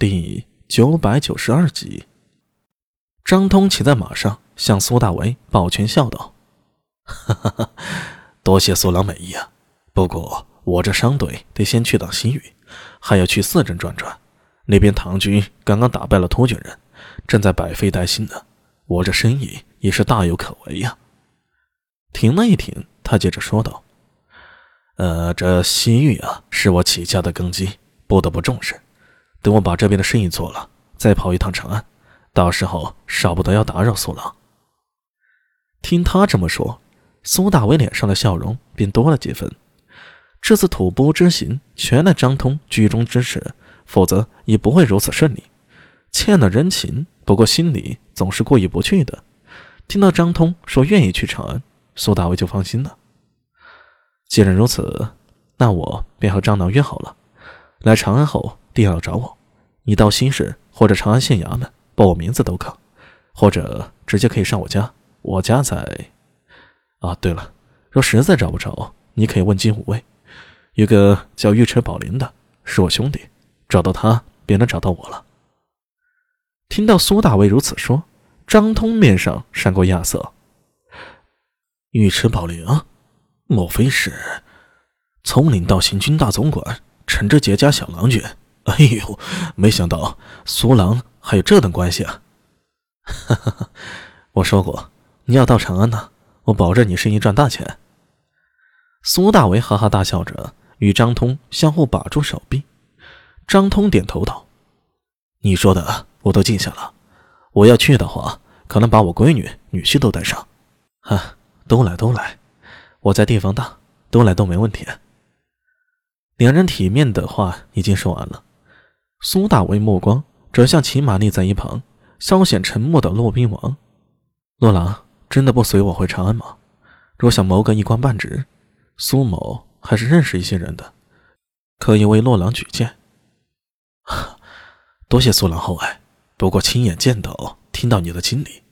第九百九十二集，张通骑在马上，向苏大为抱拳笑道：“哈哈哈，多谢苏郎美意啊！不过我这商队得先去趟西域，还要去四镇转转。那边唐军刚刚打败了突厥人，正在百废待兴呢。我这生意也是大有可为呀。”停了一停，他接着说道：“呃，这西域啊，是我起家的根基，不得不重视。”等我把这边的生意做了，再跑一趟长安，到时候少不得要打扰苏郎。听他这么说，苏大伟脸上的笑容便多了几分。这次吐蕃之行全赖张通居中支持，否则也不会如此顺利。欠了人情，不过心里总是过意不去的。听到张通说愿意去长安，苏大伟就放心了。既然如此，那我便和张郎约好了，来长安后。定要找我，你到新市或者长安县衙门报我名字都可，或者直接可以上我家。我家在……啊，对了，若实在找不着，你可以问金五卫，有个叫尉迟宝林的，是我兄弟，找到他便能找到我了。听到苏大为如此说，张通面上闪过亚色。尉迟宝林，莫非是从领到行军大总管，陈志杰家小郎君？哎呦，没想到苏郎还有这等关系啊！哈哈哈，我说过你要到长安呢，我保证你生意赚大钱。苏大为哈哈大笑着，与张通相互把住手臂。张通点头道：“你说的我都记下了，我要去的话，可能把我闺女、女婿都带上。哈，都来都来，我在地方大，都来都没问题。”两人体面的话已经说完了。苏大为目光转向骑马立在一旁、稍显沉默的骆宾王。骆郎真的不随我回长安吗？若想谋个一官半职，苏某还是认识一些人的，可以为骆郎举荐。多谢苏郎厚爱，不过亲眼见到、听到你的经历，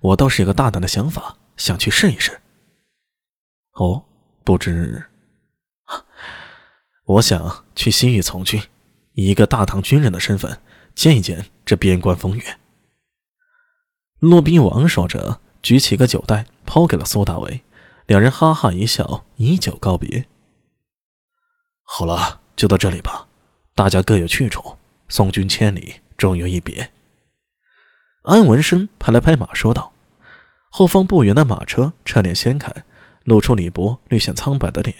我倒是有个大胆的想法，想去试一试。哦，不知，我想去西域从军。以一个大唐军人的身份见一见这边关风月。骆宾王说着，举起个酒袋抛给了苏大为，两人哈哈一笑，以酒告别。好了，就到这里吧，大家各有去处，送君千里，终有一别。安文生拍了拍马，说道：“后方不远的马车车帘掀开，露出李博略显苍白的脸。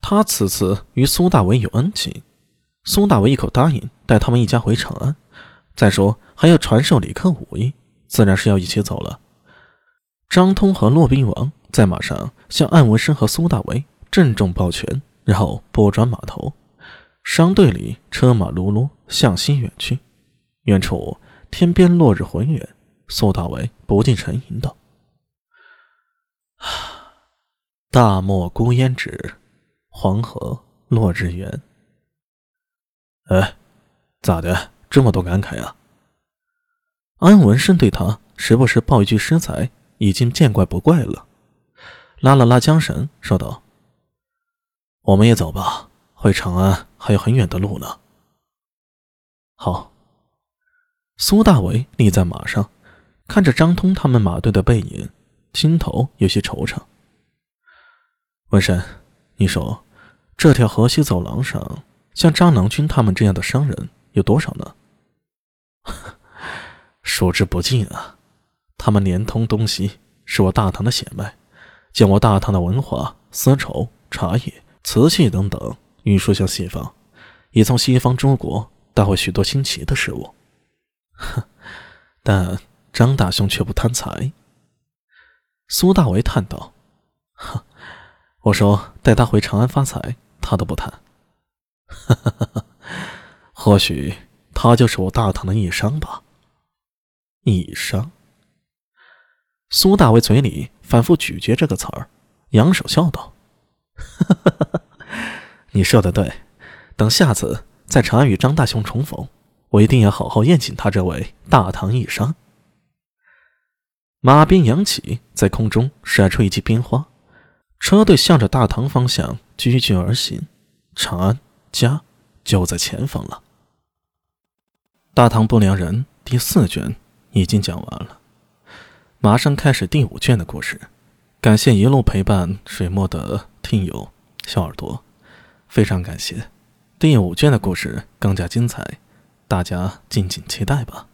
他此次与苏大为有恩情。”苏大为一口答应带他们一家回长安，再说还要传授李克武艺，自然是要一起走了。张通和骆宾王在马上向安文生和苏大为郑重抱拳，然后拨转马头，商队里车马辘辘向西远去。远处天边落日浑圆，苏大为不禁沉吟道：“ 大漠孤烟直，黄河落日圆。”哎，咋的？这么多感慨啊！安文生对他时不时报一句诗才，已经见怪不怪了。拉了拉缰绳，说道：“我们也走吧，回长安还有很远的路呢。”好。苏大为立在马上，看着张通他们马队的背影，心头有些惆怅。文生，你说，这条河西走廊上？像张郎君他们这样的商人有多少呢？数之不尽啊！他们连通东西，是我大唐的血脉，将我大唐的文化、丝绸、茶叶、瓷器等等运输向西方，也从西方诸国带回许多新奇的事物。哼但张大兄却不贪财。苏大为叹道：“哼我说带他回长安发财，他都不贪。”哈哈哈哈或许他就是我大唐的义商吧。义商。苏大为嘴里反复咀嚼这个词儿，扬手笑道：“哈哈哈哈你说的对，等下次在长安与张大兄重逢，我一定要好好宴请他这位大唐义商。”马鞭扬起，在空中甩出一记鞭花，车队向着大唐方向急剧而行。长安。家就在前方了。大唐不良人第四卷已经讲完了，马上开始第五卷的故事。感谢一路陪伴水墨的听友小耳朵，非常感谢。第五卷的故事更加精彩，大家敬请期待吧。